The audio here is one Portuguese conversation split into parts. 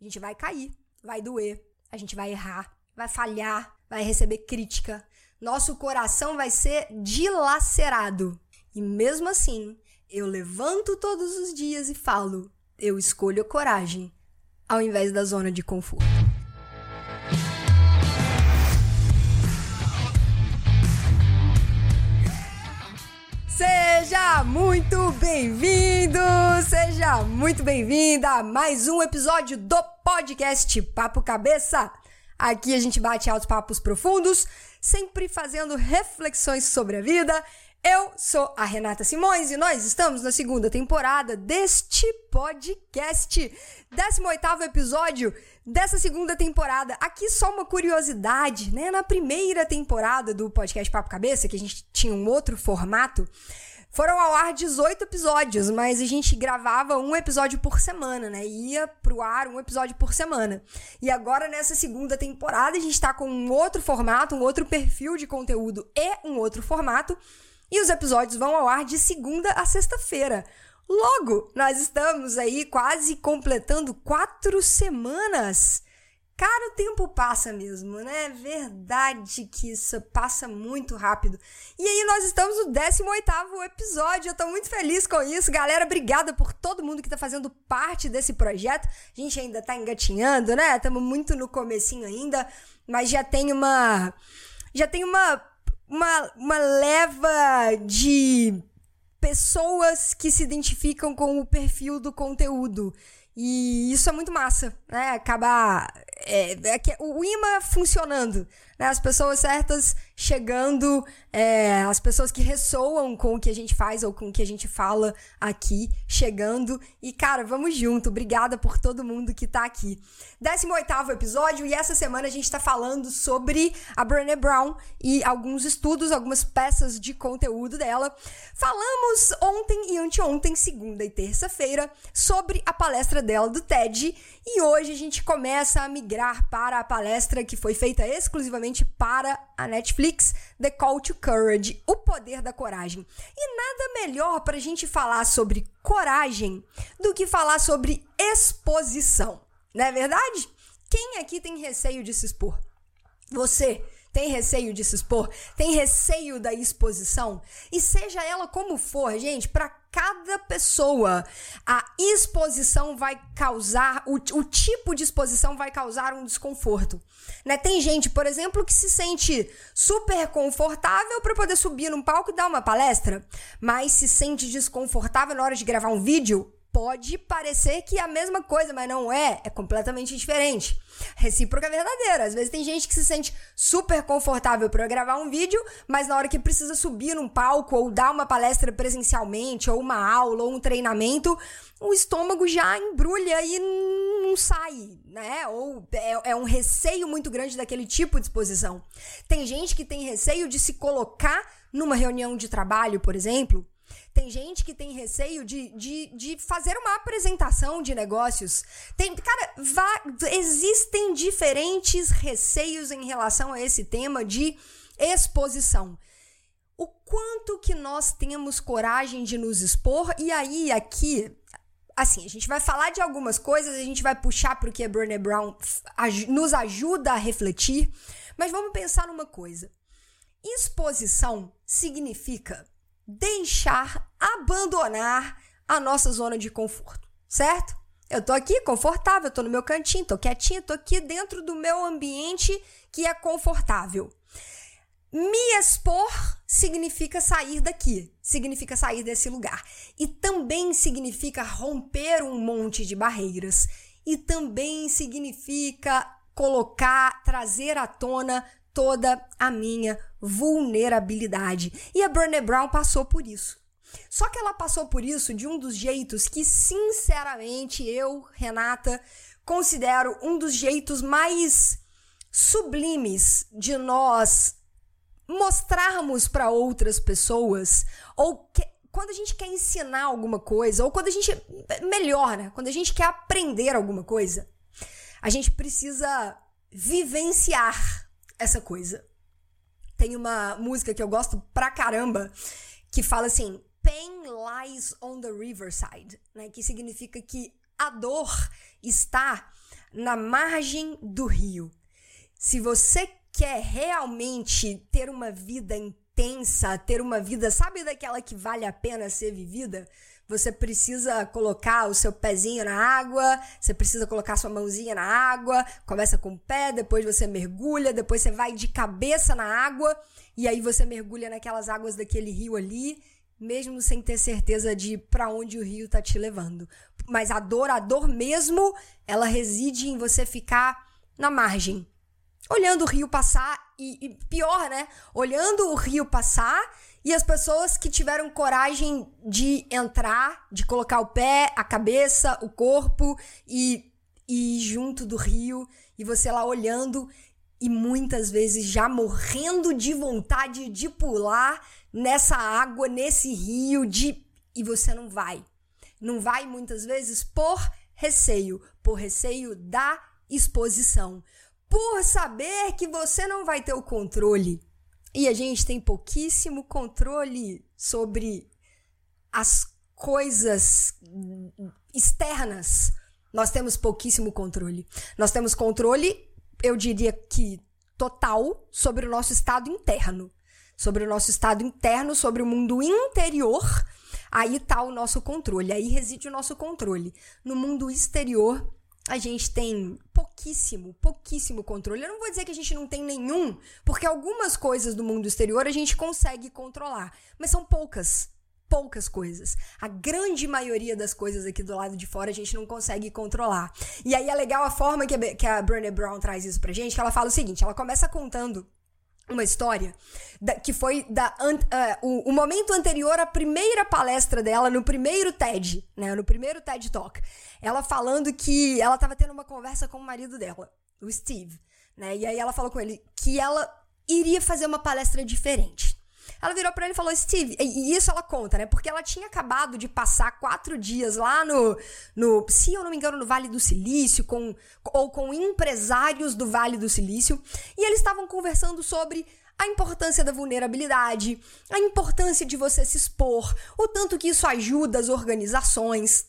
A gente vai cair, vai doer, a gente vai errar, vai falhar, vai receber crítica. Nosso coração vai ser dilacerado. E mesmo assim, eu levanto todos os dias e falo: eu escolho a coragem ao invés da zona de conforto. Seja muito bem-vindo, seja muito bem-vinda a mais um episódio do podcast Papo Cabeça. Aqui a gente bate altos papos profundos, sempre fazendo reflexões sobre a vida. Eu sou a Renata Simões e nós estamos na segunda temporada deste podcast. 18 episódio dessa segunda temporada. Aqui só uma curiosidade, né? Na primeira temporada do podcast Papo Cabeça, que a gente tinha um outro formato, foram ao ar 18 episódios, mas a gente gravava um episódio por semana, né? Ia pro ar um episódio por semana. E agora, nessa segunda temporada, a gente tá com um outro formato, um outro perfil de conteúdo e um outro formato. E os episódios vão ao ar de segunda a sexta-feira. Logo, nós estamos aí quase completando quatro semanas. Cara, o tempo passa mesmo, né? É verdade que isso passa muito rápido. E aí, nós estamos no 18 episódio. Eu tô muito feliz com isso. Galera, obrigada por todo mundo que tá fazendo parte desse projeto. A gente ainda tá engatinhando, né? Estamos muito no comecinho ainda, mas já tem uma. Já tem uma. Uma, uma leva de pessoas que se identificam com o perfil do conteúdo. E isso é muito massa, né? Acaba é, é, o imã funcionando, né? As pessoas certas chegando, é, as pessoas que ressoam com o que a gente faz ou com o que a gente fala aqui, chegando. E, cara, vamos junto. Obrigada por todo mundo que tá aqui. 18 episódio, e essa semana a gente tá falando sobre a Brené Brown e alguns estudos, algumas peças de conteúdo dela. Falamos ontem e anteontem, segunda e terça-feira, sobre a palestra dela do TED. E hoje a gente começa a migrar para a palestra que foi feita exclusivamente para a Netflix Netflix, The Call to Courage, O Poder da Coragem. E nada melhor para a gente falar sobre coragem do que falar sobre exposição, não é verdade? Quem aqui tem receio de se expor? Você tem receio de se expor? Tem receio da exposição? E seja ela como for, gente, para cada pessoa, a exposição vai causar, o, o tipo de exposição vai causar um desconforto. Né? Tem gente, por exemplo, que se sente super confortável para poder subir num palco e dar uma palestra, mas se sente desconfortável na hora de gravar um vídeo pode parecer que é a mesma coisa, mas não é. É completamente diferente. Recíproca é verdadeira. Às vezes tem gente que se sente super confortável para gravar um vídeo, mas na hora que precisa subir num palco ou dar uma palestra presencialmente, ou uma aula, ou um treinamento, o estômago já embrulha e não sai, né? Ou é, é um receio muito grande daquele tipo de exposição. Tem gente que tem receio de se colocar numa reunião de trabalho, por exemplo, tem gente que tem receio de, de, de fazer uma apresentação de negócios. Tem, cara, existem diferentes receios em relação a esse tema de exposição. O quanto que nós temos coragem de nos expor, e aí aqui assim, a gente vai falar de algumas coisas, a gente vai puxar para o que a Brené Brown nos ajuda a refletir, mas vamos pensar numa coisa. Exposição significa deixar, abandonar a nossa zona de conforto, certo? Eu tô aqui confortável, tô no meu cantinho, tô quietinho, tô aqui dentro do meu ambiente que é confortável. Me expor significa sair daqui, significa sair desse lugar. E também significa romper um monte de barreiras. E também significa colocar, trazer à tona toda a minha vulnerabilidade. E a Brené Brown passou por isso. Só que ela passou por isso de um dos jeitos que, sinceramente, eu, Renata, considero um dos jeitos mais sublimes de nós mostrarmos para outras pessoas ou que, quando a gente quer ensinar alguma coisa ou quando a gente melhor, né? Quando a gente quer aprender alguma coisa, a gente precisa vivenciar essa coisa. Tem uma música que eu gosto pra caramba que fala assim: Pain lies on the riverside, né? Que significa que a dor está na margem do rio. Se você quer realmente ter uma vida intensa, ter uma vida, sabe daquela que vale a pena ser vivida? Você precisa colocar o seu pezinho na água, você precisa colocar sua mãozinha na água, começa com o pé, depois você mergulha, depois você vai de cabeça na água e aí você mergulha naquelas águas daquele rio ali, mesmo sem ter certeza de para onde o rio tá te levando. Mas a dor, a dor mesmo, ela reside em você ficar na margem, olhando o rio passar e, e pior, né? Olhando o rio passar e as pessoas que tiveram coragem de entrar, de colocar o pé, a cabeça, o corpo e, e junto do rio, e você lá olhando e muitas vezes já morrendo de vontade de pular nessa água, nesse rio, de e você não vai. Não vai muitas vezes por receio, por receio da exposição, por saber que você não vai ter o controle e a gente tem pouquíssimo controle sobre as coisas externas. Nós temos pouquíssimo controle. Nós temos controle, eu diria que total, sobre o nosso estado interno. Sobre o nosso estado interno, sobre o mundo interior. Aí está o nosso controle, aí reside o nosso controle. No mundo exterior, a gente tem pouquíssimo, pouquíssimo controle. Eu não vou dizer que a gente não tem nenhum, porque algumas coisas do mundo exterior a gente consegue controlar, mas são poucas. Poucas coisas. A grande maioria das coisas aqui do lado de fora a gente não consegue controlar. E aí é legal a forma que a, Brené Brown traz isso pra gente, que ela fala o seguinte: ela começa contando uma história da, que foi da, uh, o, o, momento anterior à primeira palestra dela, no primeiro TED, né? No primeiro TED Talk. Ela falando que ela estava tendo uma conversa com o marido dela, o Steve, né? E aí ela falou com ele que ela iria fazer uma palestra diferente. Ela virou para ele e falou: Steve, e isso ela conta, né? Porque ela tinha acabado de passar quatro dias lá no, no se eu não me engano, no Vale do Silício, com, ou com empresários do Vale do Silício, e eles estavam conversando sobre a importância da vulnerabilidade, a importância de você se expor, o tanto que isso ajuda as organizações.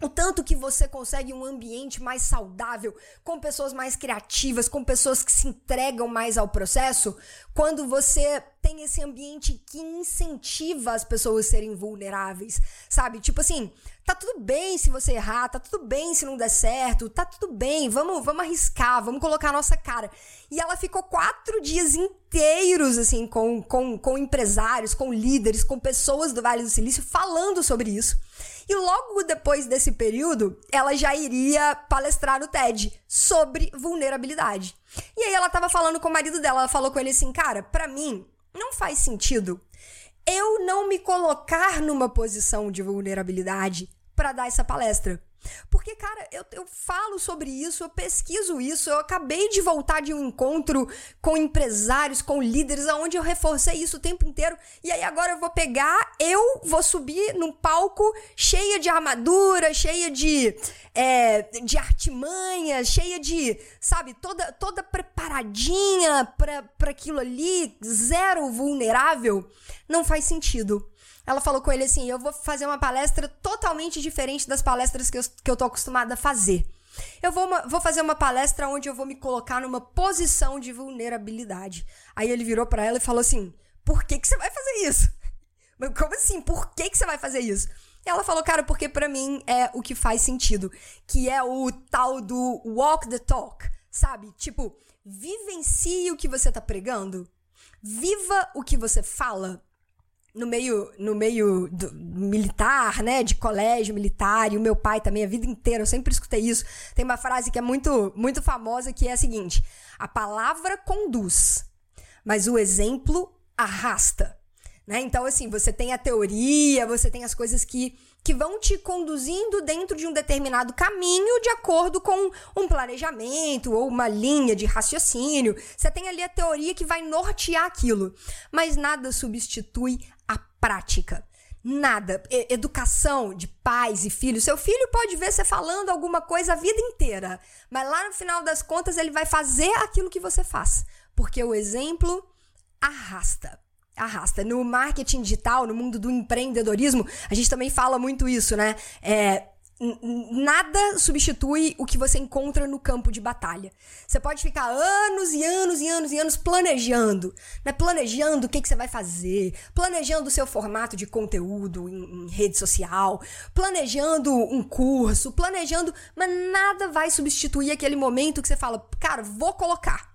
O tanto que você consegue um ambiente mais saudável, com pessoas mais criativas, com pessoas que se entregam mais ao processo, quando você tem esse ambiente que incentiva as pessoas a serem vulneráveis, sabe? Tipo assim, tá tudo bem se você errar, tá tudo bem se não der certo, tá tudo bem, vamos, vamos arriscar, vamos colocar a nossa cara. E ela ficou quatro dias inteiros, assim, com, com, com empresários, com líderes, com pessoas do Vale do Silício falando sobre isso. E logo depois desse período, ela já iria palestrar no TED sobre vulnerabilidade. E aí ela tava falando com o marido dela, ela falou com ele assim: "Cara, para mim não faz sentido eu não me colocar numa posição de vulnerabilidade para dar essa palestra. Porque, cara, eu, eu falo sobre isso, eu pesquiso isso, eu acabei de voltar de um encontro com empresários, com líderes, onde eu reforcei isso o tempo inteiro. E aí agora eu vou pegar, eu vou subir num palco cheia de armadura, cheia de, é, de artimanha, cheia de, sabe, toda, toda preparadinha para aquilo ali, zero vulnerável. Não faz sentido ela falou com ele assim: eu vou fazer uma palestra totalmente diferente das palestras que eu, que eu tô acostumada a fazer. Eu vou, vou fazer uma palestra onde eu vou me colocar numa posição de vulnerabilidade. Aí ele virou para ela e falou assim: por que, que você vai fazer isso? Como assim? Por que, que você vai fazer isso? E ela falou, cara, porque para mim é o que faz sentido, que é o tal do walk the talk, sabe? Tipo, vivencie o que você tá pregando, viva o que você fala, no meio, no meio do, militar, né, de colégio militar, e o meu pai também a vida inteira, eu sempre escutei isso. Tem uma frase que é muito, muito famosa que é a seguinte: a palavra conduz, mas o exemplo arrasta. Né? Então, assim, você tem a teoria, você tem as coisas que, que vão te conduzindo dentro de um determinado caminho de acordo com um planejamento ou uma linha de raciocínio. Você tem ali a teoria que vai nortear aquilo. Mas nada substitui a prática. Nada. Educação de pais e filhos. Seu filho pode ver você falando alguma coisa a vida inteira, mas lá no final das contas ele vai fazer aquilo que você faz, porque o exemplo arrasta arrasta. No marketing digital, no mundo do empreendedorismo, a gente também fala muito isso, né? É, nada substitui o que você encontra no campo de batalha. Você pode ficar anos e anos e anos e anos planejando, né? Planejando o que, que você vai fazer, planejando o seu formato de conteúdo em, em rede social, planejando um curso, planejando, mas nada vai substituir aquele momento que você fala, cara, vou colocar.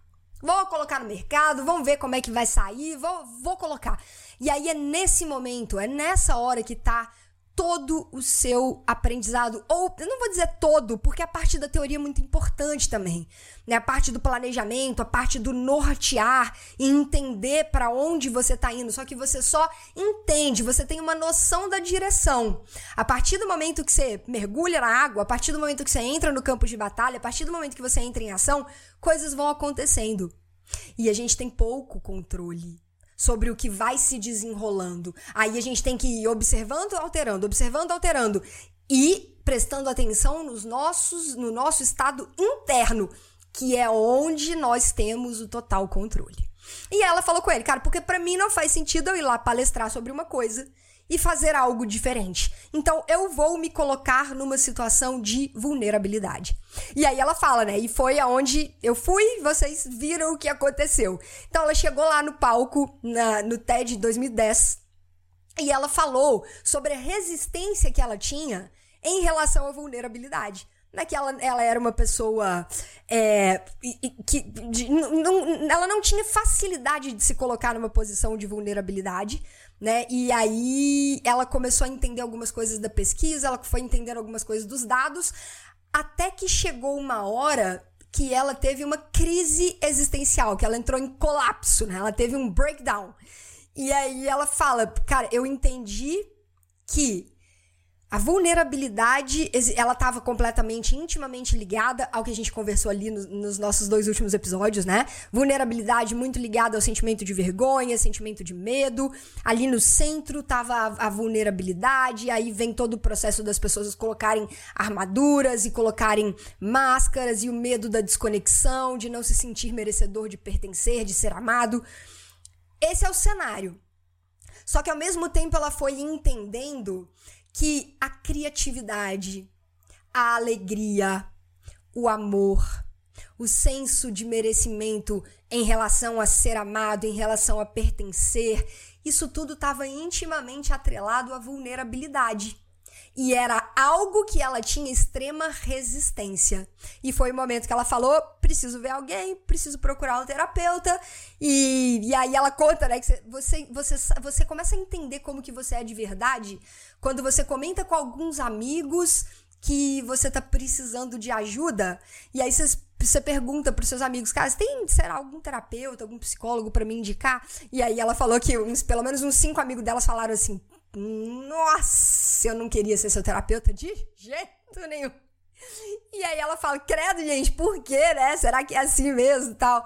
Vou colocar no mercado, vamos ver como é que vai sair, vou, vou colocar. E aí é nesse momento, é nessa hora que tá todo o seu aprendizado, ou eu não vou dizer todo, porque a parte da teoria é muito importante também, né? A parte do planejamento, a parte do nortear e entender para onde você está indo, só que você só entende, você tem uma noção da direção. A partir do momento que você mergulha na água, a partir do momento que você entra no campo de batalha, a partir do momento que você entra em ação, coisas vão acontecendo. E a gente tem pouco controle sobre o que vai se desenrolando. Aí a gente tem que ir observando, alterando, observando, alterando e prestando atenção nos nossos, no nosso estado interno, que é onde nós temos o total controle. E ela falou com ele, cara, porque para mim não faz sentido eu ir lá palestrar sobre uma coisa e fazer algo diferente. Então eu vou me colocar numa situação de vulnerabilidade. E aí ela fala, né? E foi aonde eu fui, vocês viram o que aconteceu. Então ela chegou lá no palco na, no TED 2010 e ela falou sobre a resistência que ela tinha em relação à vulnerabilidade né, que ela, ela era uma pessoa é, que de, não, ela não tinha facilidade de se colocar numa posição de vulnerabilidade, né? E aí ela começou a entender algumas coisas da pesquisa, ela foi entendendo algumas coisas dos dados, até que chegou uma hora que ela teve uma crise existencial, que ela entrou em colapso, né? Ela teve um breakdown. E aí ela fala, cara, eu entendi que a vulnerabilidade, ela estava completamente, intimamente ligada ao que a gente conversou ali no, nos nossos dois últimos episódios, né? Vulnerabilidade muito ligada ao sentimento de vergonha, sentimento de medo. Ali no centro estava a, a, vulnerabilidade, aí vem todo o processo das pessoas colocarem armaduras e colocarem máscaras e o medo da desconexão, de não se sentir merecedor de pertencer, de ser amado. Esse é o cenário. Só que ao mesmo tempo ela foi entendendo que a criatividade, a alegria, o amor, o senso de merecimento em relação a ser amado, em relação a pertencer, isso tudo estava intimamente atrelado à vulnerabilidade. E era algo que ela tinha extrema resistência. E foi o momento que ela falou: preciso ver alguém, preciso procurar um terapeuta. E, e aí ela conta, né? Que você, você, você começa a entender como que você é de verdade quando você comenta com alguns amigos que você tá precisando de ajuda. E aí você você pergunta para os seus amigos, cara, tem, será algum terapeuta, algum psicólogo para me indicar? E aí ela falou que uns, pelo menos uns cinco amigos delas falaram assim: nossa, eu não queria ser seu terapeuta de jeito nenhum. E aí ela fala, credo, gente, por quê, né? Será que é assim mesmo tal?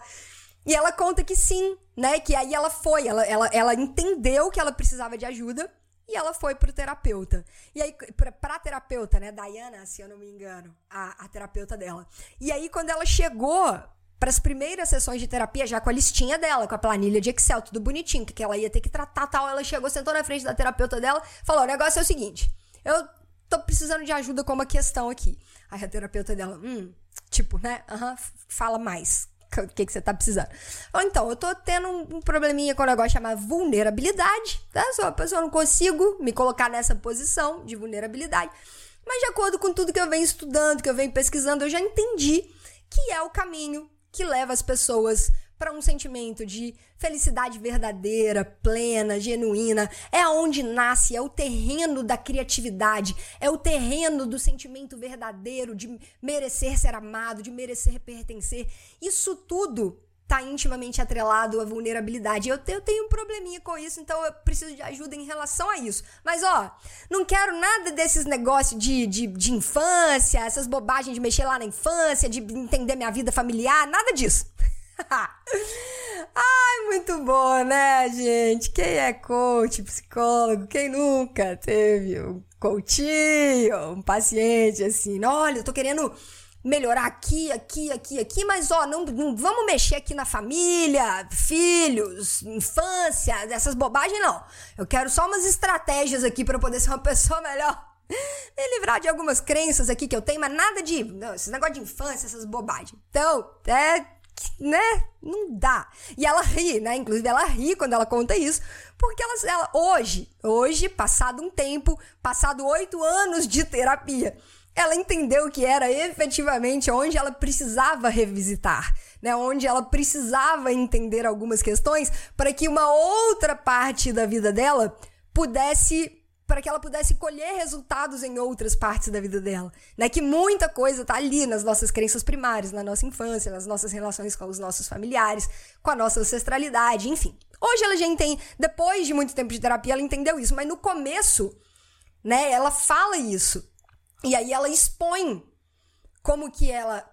E ela conta que sim, né? Que aí ela foi, ela, ela, ela entendeu que ela precisava de ajuda e ela foi pro terapeuta. E aí, pra, pra terapeuta, né? Diana, se eu não me engano, a, a terapeuta dela. E aí, quando ela chegou para as primeiras sessões de terapia, já com a listinha dela, com a planilha de Excel, tudo bonitinho, que ela ia ter que tratar tal. Ela chegou, sentou na frente da terapeuta dela, falou: o negócio é o seguinte, eu tô precisando de ajuda com uma questão aqui. Aí a terapeuta dela, hum, tipo, né? Aham, fala mais. O que, que você tá precisando? Ou então, eu tô tendo um, probleminha com um negócio chamado vulnerabilidade, tá? Uma pessoa, não consigo me colocar nessa posição de vulnerabilidade. Mas de acordo com tudo que eu venho estudando, que eu venho pesquisando, eu já entendi que é o caminho que leva as pessoas para um sentimento de felicidade verdadeira, plena, genuína. É aonde nasce, é o terreno da criatividade, é o terreno do sentimento verdadeiro de merecer ser amado, de merecer pertencer. Isso tudo tá intimamente atrelado à vulnerabilidade. Eu, eu tenho um probleminha com isso, então eu preciso de ajuda em relação a isso. Mas, ó, não quero nada desses negócios de, de, de infância, essas bobagens de mexer lá na infância, de entender minha vida familiar, nada disso. Ai, muito bom, né, gente? Quem é coach, psicólogo? Quem nunca teve um coachinho, um paciente assim? Olha, eu tô querendo melhorar aqui, aqui, aqui, aqui, mas ó, não, não vamos mexer aqui na família, filhos, infância, dessas bobagens não. Eu quero só umas estratégias aqui para poder ser uma pessoa melhor. me livrar de algumas crenças aqui que eu tenho, mas nada de. Não, esse negócio de infância, essas bobagens. Então, é. Né? Não dá. E ela ri, né? Inclusive, ela ri quando ela conta isso, porque ela, ela hoje, hoje, passado um tempo, passado oito anos de terapia, ela entendeu que era efetivamente onde ela precisava revisitar, né? Onde ela precisava entender algumas questões para que uma outra parte da vida dela pudesse para que ela pudesse colher resultados em outras partes da vida dela, né? Que muita coisa tá ali nas nossas crenças primárias, na nossa infância, nas nossas relações com os nossos familiares, com a nossa ancestralidade, enfim. Hoje ela já entende, depois de muito tempo de terapia, ela entendeu isso, mas no começo, né, ela fala isso. E aí ela expõe como que ela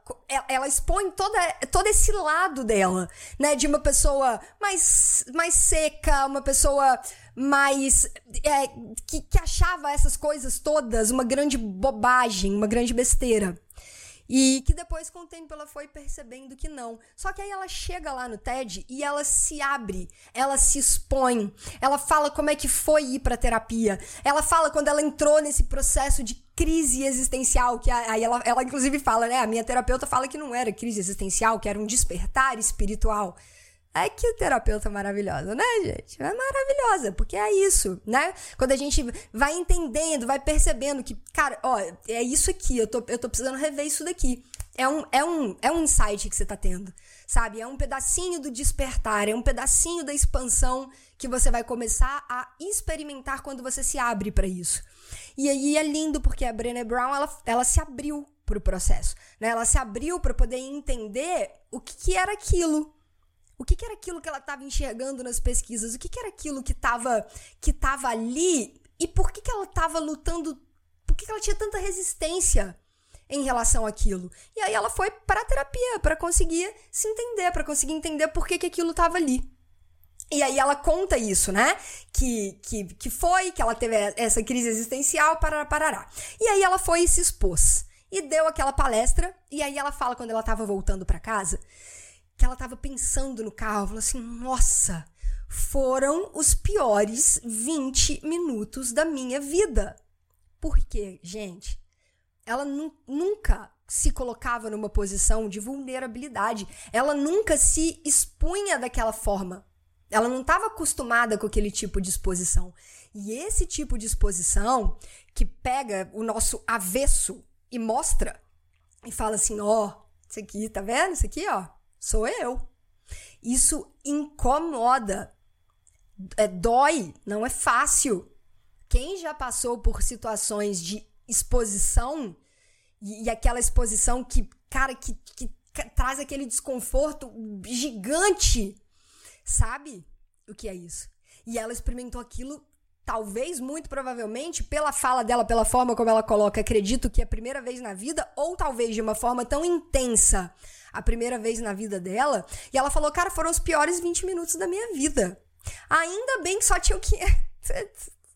ela expõe toda, todo esse lado dela, né, de uma pessoa mais mais seca, uma pessoa mais é, que, que achava essas coisas todas uma grande bobagem, uma grande besteira. E que depois, com o tempo, ela foi percebendo que não. Só que aí ela chega lá no TED e ela se abre, ela se expõe, ela fala como é que foi ir pra terapia. Ela fala quando ela entrou nesse processo de crise existencial, que aí ela, ela inclusive fala, né? A minha terapeuta fala que não era crise existencial, que era um despertar espiritual. É que terapeuta maravilhosa, né, gente? É maravilhosa, porque é isso, né? Quando a gente vai entendendo, vai percebendo que, cara, ó, é isso aqui, eu tô, eu tô precisando rever isso daqui. É um, é, um, é um insight que você tá tendo, sabe? É um pedacinho do despertar, é um pedacinho da expansão que você vai começar a experimentar quando você se abre para isso. E aí é lindo porque a Brené Brown, ela, ela se abriu pro processo, né? Ela se abriu para poder entender o que, que era aquilo, o que, que era aquilo que ela estava enxergando nas pesquisas? O que, que era aquilo que estava que tava ali? E por que, que ela estava lutando? Por que, que ela tinha tanta resistência em relação àquilo? E aí ela foi para terapia para conseguir se entender, para conseguir entender por que, que aquilo estava ali. E aí ela conta isso, né? Que, que, que foi, que ela teve essa crise existencial, parará, parará. E aí ela foi e se expôs. E deu aquela palestra, e aí ela fala quando ela estava voltando para casa, que ela estava pensando no carro, falou assim: "Nossa, foram os piores 20 minutos da minha vida". Porque, gente, ela nu nunca se colocava numa posição de vulnerabilidade. Ela nunca se expunha daquela forma. Ela não estava acostumada com aquele tipo de exposição. E esse tipo de exposição que pega o nosso avesso e mostra e fala assim: ó, oh, isso aqui, tá vendo? Isso aqui, ó, sou eu. Isso incomoda, é, dói, não é fácil. Quem já passou por situações de exposição e, e aquela exposição que, cara, que, que traz aquele desconforto gigante, sabe o que é isso? E ela experimentou aquilo talvez, muito provavelmente, pela fala dela, pela forma como ela coloca, acredito que é a primeira vez na vida, ou talvez de uma forma tão intensa, a primeira vez na vida dela. E ela falou, cara, foram os piores 20 minutos da minha vida. Ainda bem que só tinham que.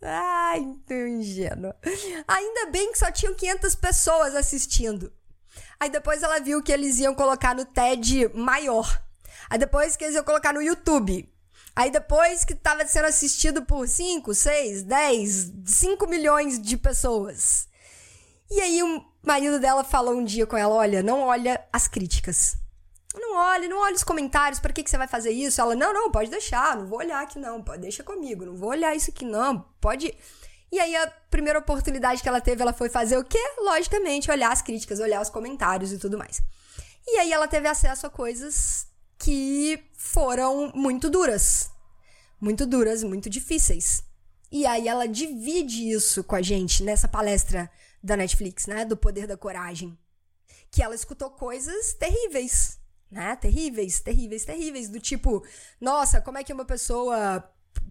Ai, tão ingênua. Ainda bem que só tinham 500 pessoas assistindo. Aí depois ela viu que eles iam colocar no TED maior. Aí depois que eles iam colocar no YouTube. Aí depois que estava sendo assistido por 5, 6, 10, 5 milhões de pessoas. E aí o marido dela falou um dia com ela: olha, não olha as críticas. Não olha, não olha os comentários, para que, que você vai fazer isso? Ela, não, não, pode deixar, não vou olhar aqui não, pode, deixa comigo, não vou olhar isso aqui não, pode. E aí a primeira oportunidade que ela teve, ela foi fazer o quê? Logicamente, olhar as críticas, olhar os comentários e tudo mais. E aí ela teve acesso a coisas que foram muito duras. Muito duras, muito difíceis. E aí ela divide isso com a gente nessa palestra da Netflix, né? Do poder da coragem. Que ela escutou coisas terríveis, né? Terríveis, terríveis, terríveis. Do tipo, nossa, como é que uma pessoa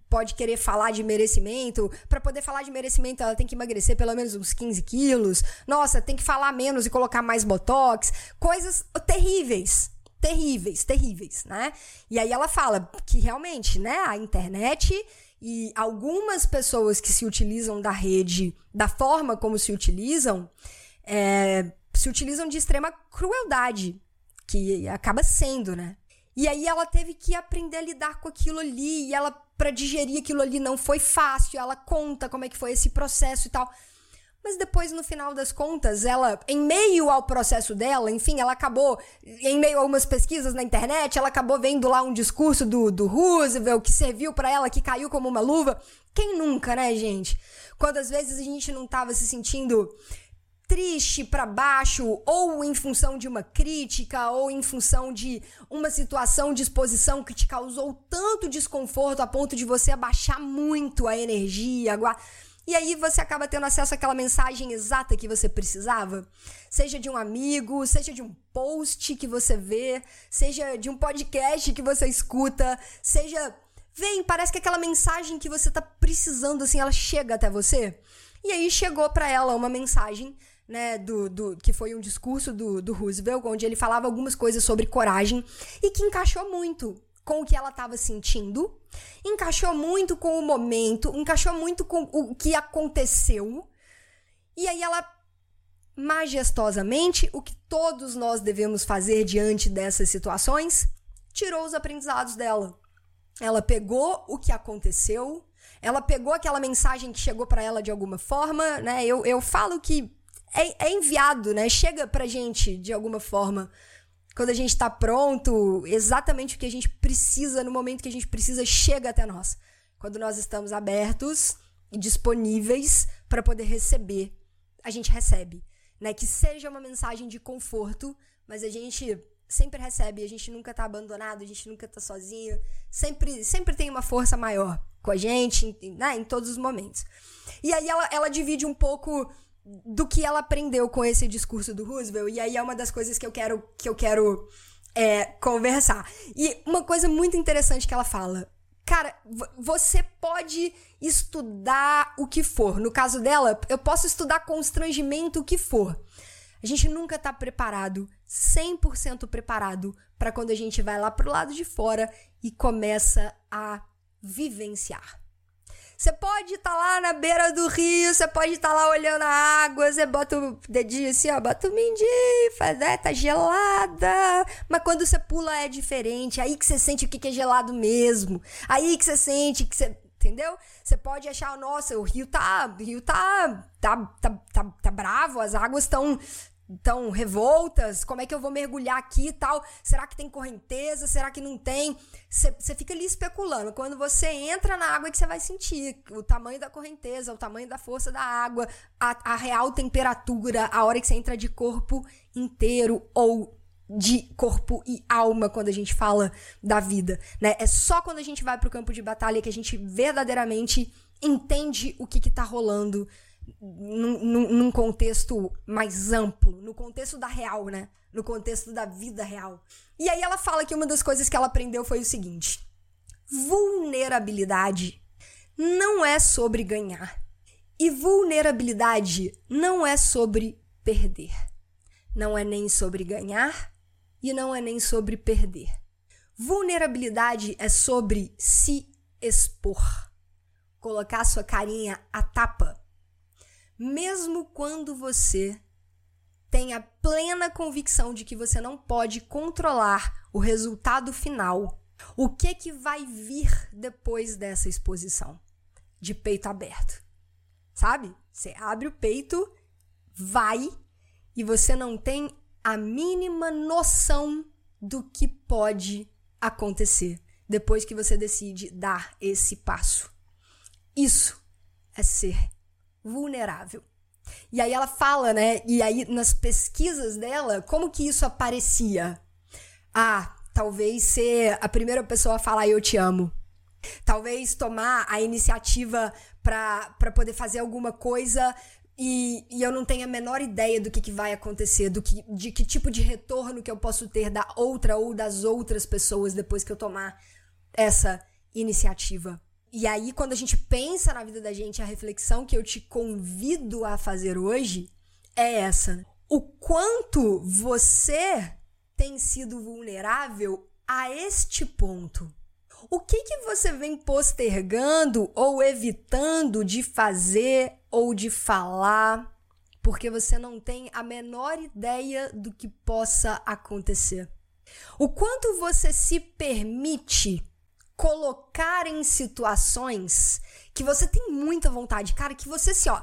pode querer falar de merecimento. Para poder falar de merecimento, ela tem que emagrecer pelo menos uns 15 quilos. Nossa, tem que falar menos e colocar mais botox. Coisas terríveis terríveis, terríveis, né? E aí ela fala que realmente, né, a internet e algumas pessoas que se utilizam da rede da forma como se utilizam, é, se utilizam de extrema crueldade, que acaba sendo, né? E aí ela teve que aprender a lidar com aquilo ali, e ela, para digerir aquilo ali, não foi fácil. Ela conta como é que foi esse processo e tal. Mas depois, no final das contas, ela, em meio ao processo dela, enfim, ela acabou, em meio a algumas pesquisas na internet, ela acabou vendo lá um discurso do, do Roosevelt que serviu para ela, que caiu como uma luva. Quem nunca, né, gente? Quando às vezes a gente não tava se sentindo triste para baixo, ou em função de uma crítica, ou em função de uma situação de exposição que te causou tanto desconforto a ponto de você abaixar muito a energia, e aí você acaba tendo acesso àquela mensagem exata que você precisava, seja de um amigo, seja de um post que você vê, seja de um podcast que você escuta, seja vem, parece que aquela mensagem que você tá precisando assim, ela chega até você. E aí chegou para ela uma mensagem né, do, do, que foi um discurso do, do Roosevelt, onde ele falava algumas coisas sobre coragem e que encaixou muito com o que ela estava sentindo, encaixou muito com o momento, encaixou muito com o que aconteceu. E aí ela majestosamente, o que todos nós devemos fazer diante dessas situações, tirou os aprendizados dela. Ela pegou o que aconteceu, ela pegou aquela mensagem que chegou para ela de alguma forma, né? Eu, eu falo que é, é enviado, né? Chega pra gente de alguma forma. Quando a gente está pronto, exatamente o que a gente precisa, no momento que a gente precisa, chega até nós. Quando nós estamos abertos e disponíveis para poder receber, a gente recebe. Né? Que seja uma mensagem de conforto, mas a gente sempre recebe, a gente nunca tá abandonado, a gente nunca tá sozinho, sempre, sempre tem uma força maior com a gente, né, em todos os momentos. E aí ela, ela divide um pouco do que ela aprendeu com esse discurso do Roosevelt. E aí é uma das coisas que eu quero que eu quero é, conversar. E uma coisa muito interessante que ela fala. Cara, você pode estudar o que for. No caso dela, eu posso estudar constrangimento o que for. A gente nunca tá preparado, 100% preparado, para quando a gente vai lá pro lado de fora e começa a vivenciar. Você pode estar tá lá na beira do rio, você pode estar tá lá olhando a água, você bota o dedinho assim, ó, bota o mindinho, faz, é, tá gelada. Mas quando você pula é diferente, aí que você sente o que é gelado mesmo. Aí que você sente que você entendeu? Você pode achar, nossa, o rio tá, o rio tá, tá, tá, tá, tá bravo, as águas estão tão revoltas, como é que eu vou mergulhar aqui e tal? Será que tem correnteza? Será que não tem? Você fica ali especulando. Quando você entra na água é que você vai sentir o tamanho da correnteza, o tamanho da força da água, a, a real temperatura, a hora que você entra de corpo inteiro ou de corpo e alma quando a gente fala da vida, né? É só quando a gente vai pro campo de batalha que a gente verdadeiramente entende o que que tá rolando num, num, contexto mais amplo, no contexto da real, né? No contexto da vida real. E aí ela fala que uma das coisas que ela aprendeu foi o seguinte: vulnerabilidade não é sobre ganhar. E vulnerabilidade não é sobre perder. Não é nem sobre ganhar e não é nem sobre perder. Vulnerabilidade é sobre se expor, colocar sua carinha a tapa mesmo quando você tem a plena convicção de que você não pode controlar o resultado final, o que que vai vir depois dessa exposição de peito aberto? Sabe? Você abre o peito, vai e você não tem a mínima noção do que pode acontecer depois que você decide dar esse passo. Isso é ser vulnerável. E aí ela fala, né? E aí nas pesquisas dela, como que isso aparecia? Ah, talvez ser a primeira pessoa a falar eu te amo. Talvez tomar a iniciativa para poder fazer alguma coisa e, e, eu não tenho a menor ideia do que, que vai acontecer, do que, de que tipo de retorno que eu posso ter da outra ou das outras pessoas depois que eu tomar essa iniciativa. E aí, quando a gente pensa na vida da gente, a reflexão que eu te convido a fazer hoje é essa. O quanto você tem sido vulnerável a este ponto. O que, que você vem postergando ou evitando de fazer ou de falar porque você não tem a menor ideia do que possa acontecer? O quanto você se permite colocar em situações que você tem muita vontade, cara, que você se, ó,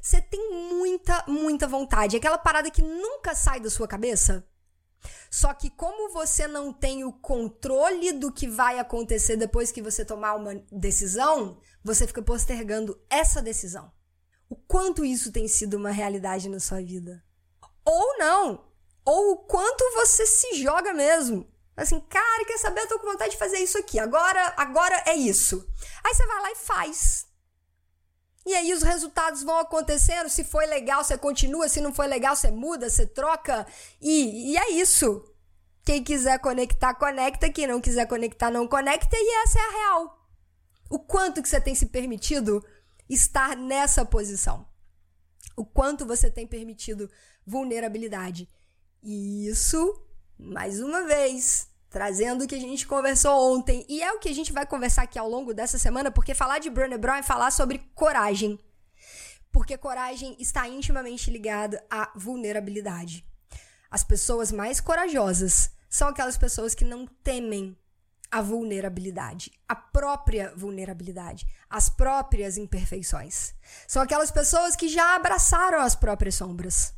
Você tem muita, muita vontade. Aquela parada que nunca sai da sua cabeça. Só que como você não tem o controle do que vai acontecer depois que você tomar uma decisão, você fica postergando essa decisão. O quanto isso tem sido uma realidade na sua vida? Ou não, ou o quanto você se joga mesmo. Assim, cara, quer saber? Eu tô com vontade de fazer isso aqui. Agora, agora é isso. Aí você vai lá e faz. E aí os resultados vão acontecendo. Se foi legal, você continua. Se não foi legal, você muda, você troca. E, e é isso. Quem quiser conectar, conecta. Quem não quiser conectar, não conecta. E essa é a real. O quanto que você tem se permitido estar nessa posição. O quanto você tem permitido vulnerabilidade. E isso mais uma vez, trazendo o que a gente conversou ontem. E é o que a gente vai conversar aqui ao longo dessa semana, porque falar de Brené Brown é falar sobre coragem. Porque coragem está intimamente ligada à vulnerabilidade. As pessoas mais corajosas são aquelas pessoas que não temem a vulnerabilidade, a própria vulnerabilidade, as próprias imperfeições. São aquelas pessoas que já abraçaram as próprias sombras.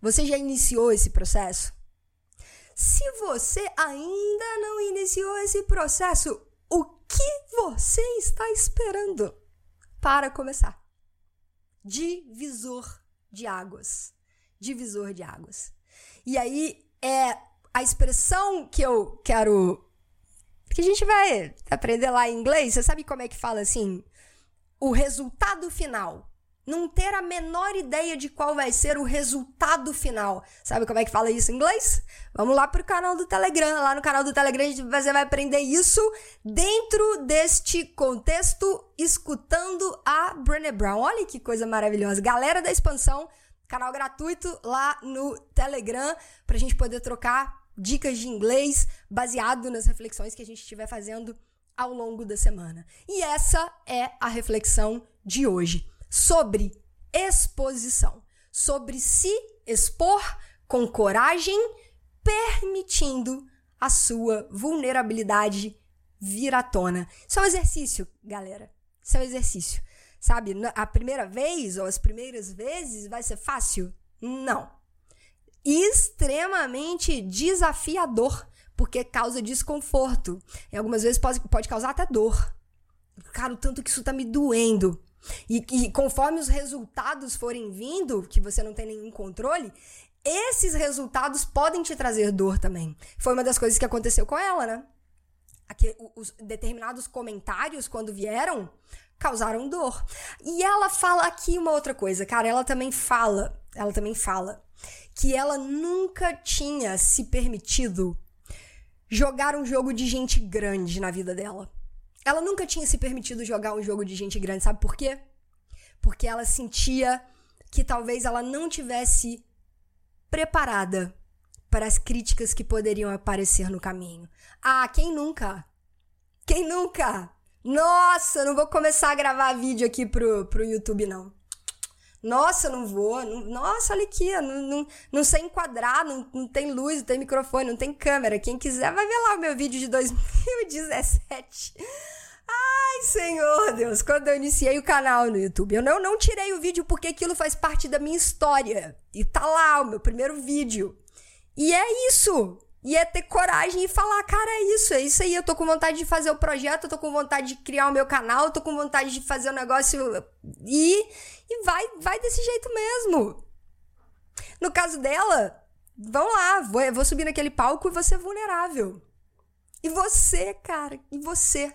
Você já iniciou esse processo? Se você ainda não iniciou esse processo, o que você está esperando para começar? Divisor de águas. Divisor de águas. E aí é a expressão que eu quero que a gente vai aprender lá em inglês. Você sabe como é que fala assim? O resultado final não ter a menor ideia de qual vai ser o resultado final. Sabe como é que fala isso em inglês? Vamos lá pro canal do Telegram. Lá no canal do Telegram você vai aprender isso dentro deste contexto, escutando a Brené Brown. Olha que coisa maravilhosa. Galera da expansão, canal gratuito lá no Telegram, pra gente poder trocar dicas de inglês baseado nas reflexões que a gente estiver fazendo ao longo da semana. E essa é a reflexão de hoje sobre exposição, sobre se expor com coragem, permitindo a sua vulnerabilidade vir à tona. Isso é um exercício, galera. Isso é um exercício. Sabe, a primeira vez ou as primeiras vezes vai ser fácil? Não. Extremamente desafiador, porque causa desconforto. E algumas vezes pode, pode causar até dor. Cara, o tanto que isso tá me doendo. E, e conforme os resultados forem vindo, que você não tem nenhum controle, esses resultados podem te trazer dor também. Foi uma das coisas que aconteceu com ela, né? Aqui, os determinados comentários, quando vieram, causaram dor. E ela fala aqui uma outra coisa, cara. Ela também fala, ela também fala que ela nunca tinha se permitido jogar um jogo de gente grande na vida dela. Ela nunca tinha se permitido jogar um jogo de gente grande, sabe por quê? Porque ela sentia que talvez ela não tivesse preparada para as críticas que poderiam aparecer no caminho. Ah, quem nunca? Quem nunca? Nossa, não vou começar a gravar vídeo aqui pro, pro YouTube, não. Nossa, não vou. Nossa, olha aqui, não, não, não sei enquadrar, não, não tem luz, não tem microfone, não tem câmera. Quem quiser vai ver lá o meu vídeo de 2017. Ai, Senhor Deus, quando eu iniciei o canal no YouTube, eu não, não tirei o vídeo porque aquilo faz parte da minha história. E tá lá o meu primeiro vídeo. E é isso. E é ter coragem e falar, cara, é isso, é isso aí. Eu tô com vontade de fazer o projeto, eu tô com vontade de criar o meu canal, eu tô com vontade de fazer o negócio e, e vai, vai desse jeito mesmo. No caso dela, vão lá, vou, vou subir naquele palco e vou ser vulnerável. E você, cara, e você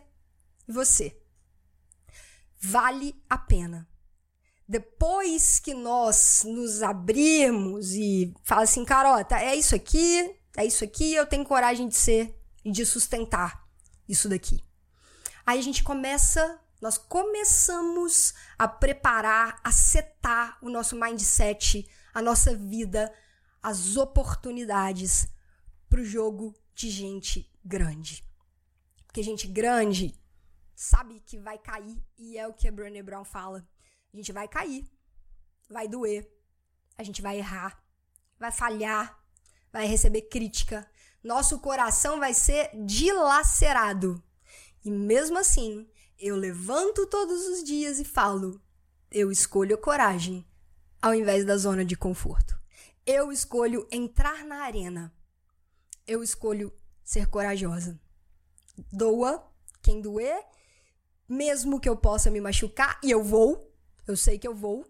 e você? Vale a pena. Depois que nós nos abrirmos e fala assim, cara, ó, tá, é isso aqui, é isso aqui, eu tenho coragem de ser e de sustentar isso daqui. Aí a gente começa, nós começamos a preparar, a setar o nosso mindset, a nossa vida, as oportunidades para o jogo de gente grande. Porque gente grande sabe que vai cair e é o que a Brené Brown fala. A gente vai cair, vai doer, a gente vai errar, vai falhar, vai receber crítica. Nosso coração vai ser dilacerado. E mesmo assim, eu levanto todos os dias e falo: Eu escolho coragem ao invés da zona de conforto. Eu escolho entrar na arena. Eu escolho ser corajosa. Doa quem doer, mesmo que eu possa me machucar, e eu vou, eu sei que eu vou,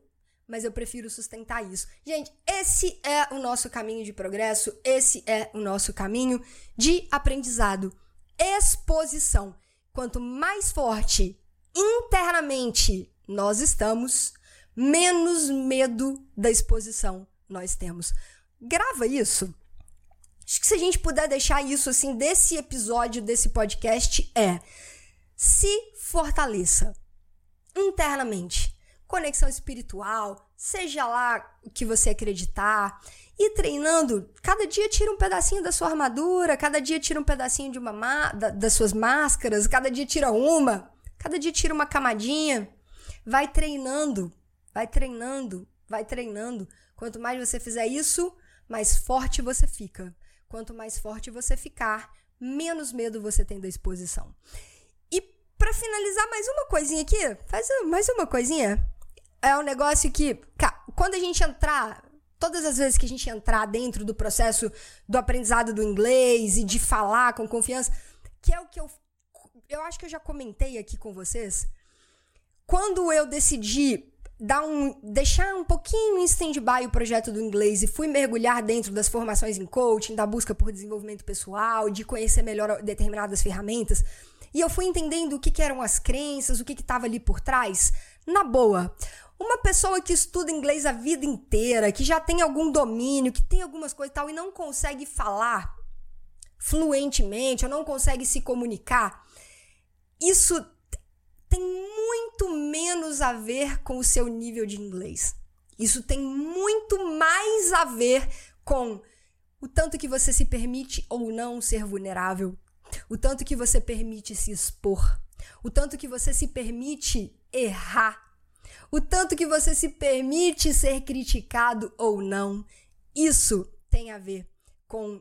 mas eu prefiro sustentar isso. Gente, esse é o nosso caminho de progresso, esse é o nosso caminho de aprendizado. Exposição. Quanto mais forte internamente nós estamos, menos medo da exposição nós temos. Grava isso. Acho que se a gente puder deixar isso assim desse episódio desse podcast é se fortaleça internamente. Conexão espiritual, seja lá o que você acreditar, e treinando, cada dia tira um pedacinho da sua armadura, cada dia tira um pedacinho de uma da, das suas máscaras, cada dia tira uma, cada dia tira uma camadinha. Vai treinando, vai treinando, vai treinando. Quanto mais você fizer isso, mais forte você fica. Quanto mais forte você ficar, menos medo você tem da exposição. E para finalizar, mais uma coisinha aqui, faz mais uma coisinha. É um negócio que, quando a gente entrar, todas as vezes que a gente entrar dentro do processo do aprendizado do inglês e de falar com confiança, que é o que eu eu acho que eu já comentei aqui com vocês, quando eu decidi dar um, deixar um pouquinho em stand-by o projeto do inglês e fui mergulhar dentro das formações em coaching, da busca por desenvolvimento pessoal, de conhecer melhor determinadas ferramentas, e eu fui entendendo o que, que eram as crenças, o que estava ali por trás, na boa. Uma pessoa que estuda inglês a vida inteira, que já tem algum domínio, que tem algumas coisas e tal, e não consegue falar fluentemente, ou não consegue se comunicar, isso tem muito menos a ver com o seu nível de inglês. Isso tem muito mais a ver com o tanto que você se permite ou não ser vulnerável, o tanto que você permite se expor, o tanto que você se permite errar, o tanto que você se permite ser criticado ou não. Isso tem a ver com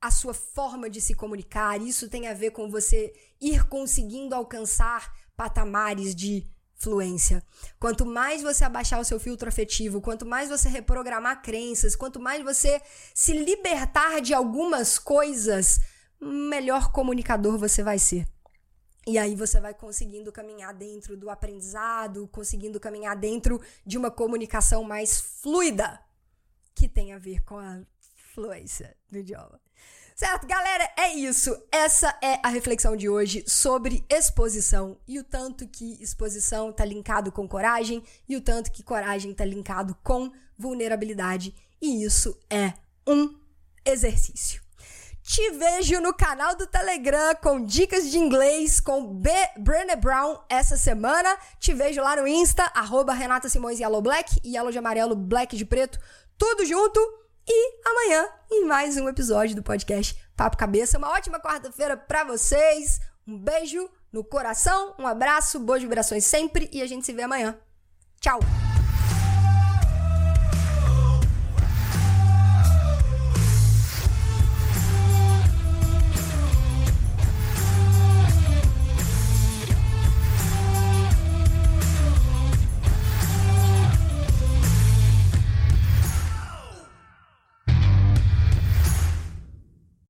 a sua forma de se comunicar, isso tem a ver com você ir conseguindo alcançar patamares de fluência. Quanto mais você abaixar o seu filtro afetivo, quanto mais você reprogramar crenças, quanto mais você se libertar de algumas coisas, melhor comunicador você vai ser. E aí você vai conseguindo caminhar dentro do aprendizado, conseguindo caminhar dentro de uma comunicação mais fluida, que tem a ver com a fluência do idioma. Certo, galera? É isso. Essa é a reflexão de hoje sobre exposição e o tanto que exposição tá linkado com coragem e o tanto que coragem tá linkado com vulnerabilidade. E isso é um exercício. Te vejo no canal do Telegram com dicas de inglês com B. Brené Brown essa semana. Te vejo lá no Insta, arroba Renata Simões Yellow Black, Yellow de amarelo, Black de preto, tudo junto. E amanhã, em mais um episódio do podcast Papo Cabeça. Uma ótima quarta-feira para vocês. Um beijo no coração, um abraço, boas vibrações sempre e a gente se vê amanhã. Tchau!